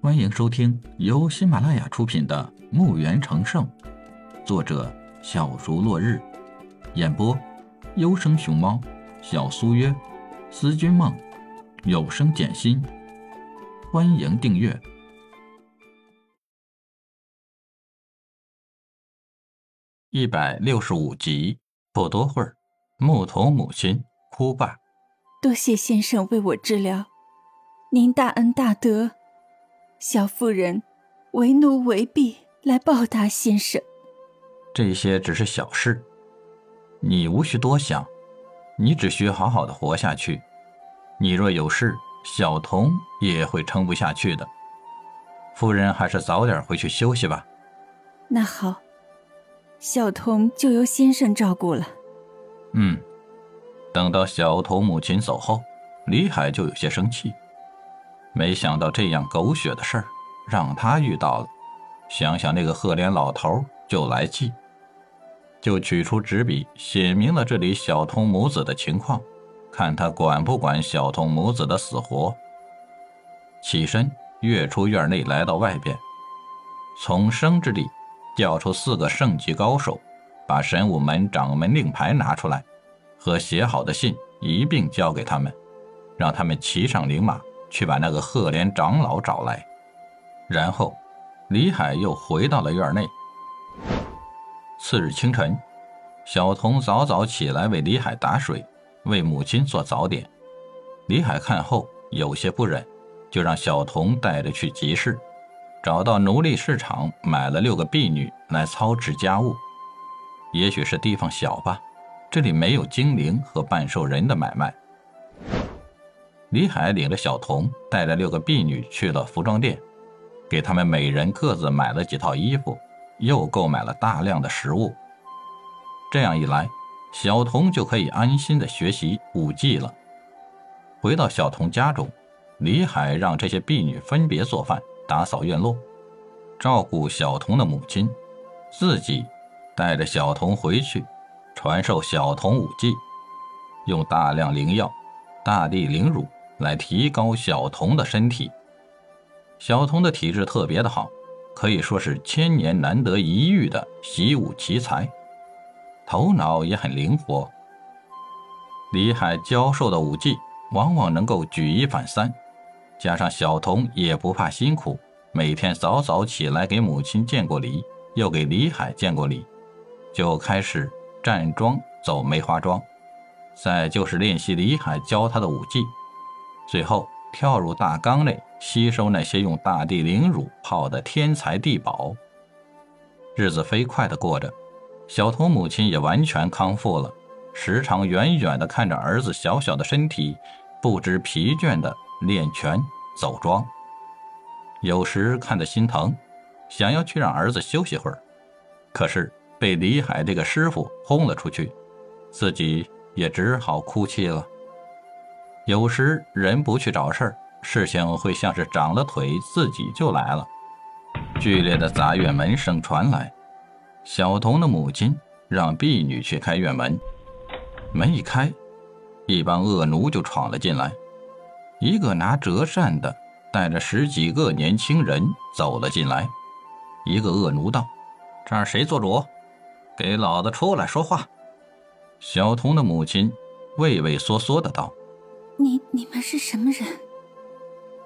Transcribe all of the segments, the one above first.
欢迎收听由喜马拉雅出品的《墓园成圣》，作者小竹落日，演播优生熊猫、小苏约、思君梦、有声简心。欢迎订阅一百六十五集。不多会儿，牧童母亲哭罢：“多谢先生为我治疗，您大恩大德。”小妇人为奴为婢来报答先生，这些只是小事，你无需多想，你只需好好的活下去。你若有事，小童也会撑不下去的。夫人还是早点回去休息吧。那好，小童就由先生照顾了。嗯，等到小童母亲走后，李海就有些生气。没想到这样狗血的事儿让他遇到了，想想那个赫连老头就来气，就取出纸笔写明了这里小童母子的情况，看他管不管小童母子的死活。起身跃出院内，来到外边，从生之里调出四个圣级高手，把神武门掌门令牌拿出来，和写好的信一并交给他们，让他们骑上灵马。去把那个赫连长老找来，然后李海又回到了院内。次日清晨，小童早早起来为李海打水，为母亲做早点。李海看后有些不忍，就让小童带着去集市，找到奴隶市场买了六个婢女来操持家务。也许是地方小吧，这里没有精灵和半兽人的买卖。李海领着小童，带着六个婢女去了服装店，给他们每人各自买了几套衣服，又购买了大量的食物。这样一来，小童就可以安心的学习武技了。回到小童家中，李海让这些婢女分别做饭、打扫院落，照顾小童的母亲，自己带着小童回去，传授小童武技，用大量灵药、大地灵乳。来提高小童的身体。小童的体质特别的好，可以说是千年难得一遇的习武奇才，头脑也很灵活。李海教授的武技往往能够举一反三，加上小童也不怕辛苦，每天早早起来给母亲见过礼，又给李海见过礼，就开始站桩走梅花桩，再就是练习李海教他的武技。最后跳入大缸内，吸收那些用大地灵乳泡的天才地宝。日子飞快地过着，小童母亲也完全康复了，时常远远地看着儿子小小的身体，不知疲倦地练拳走桩。有时看得心疼，想要去让儿子休息会儿，可是被李海这个师傅轰了出去，自己也只好哭泣了。有时人不去找事儿，事情会像是长了腿，自己就来了。剧烈的砸院门声传来，小童的母亲让婢女去开院门。门一开，一帮恶奴就闯了进来。一个拿折扇的带着十几个年轻人走了进来。一个恶奴道：“这儿谁做主？给老子出来说话！”小童的母亲畏畏缩缩的道。你你们是什么人？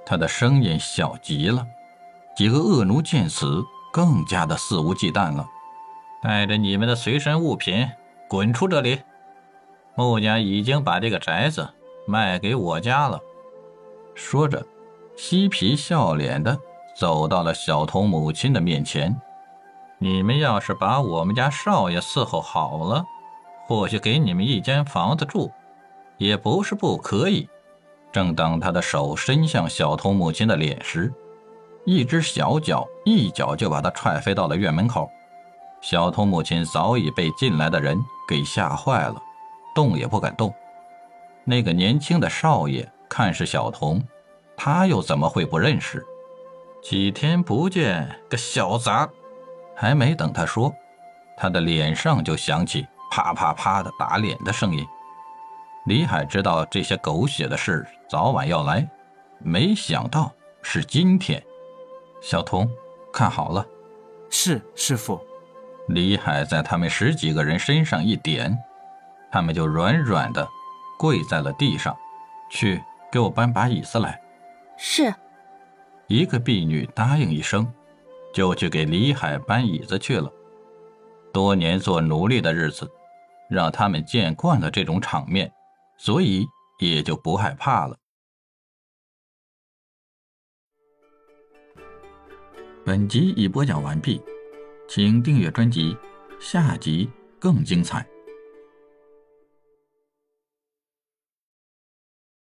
他的声音小极了。几个恶奴见此，更加的肆无忌惮了。带着你们的随身物品，滚出这里！穆家已经把这个宅子卖给我家了。说着，嬉皮笑脸的走到了小童母亲的面前。你们要是把我们家少爷伺候好了，或许给你们一间房子住。也不是不可以。正当他的手伸向小童母亲的脸时，一只小脚一脚就把他踹飞到了院门口。小童母亲早已被进来的人给吓坏了，动也不敢动。那个年轻的少爷看是小童，他又怎么会不认识？几天不见，个小杂！还没等他说，他的脸上就响起啪啪啪的打脸的声音。李海知道这些狗血的事早晚要来，没想到是今天。小童，看好了。是师傅。李海在他们十几个人身上一点，他们就软软的跪在了地上。去，给我搬把椅子来。是。一个婢女答应一声，就去给李海搬椅子去了。多年做奴隶的日子，让他们见惯了这种场面，所以也就不害怕了。本集已播讲完毕，请订阅专辑，下集更精彩。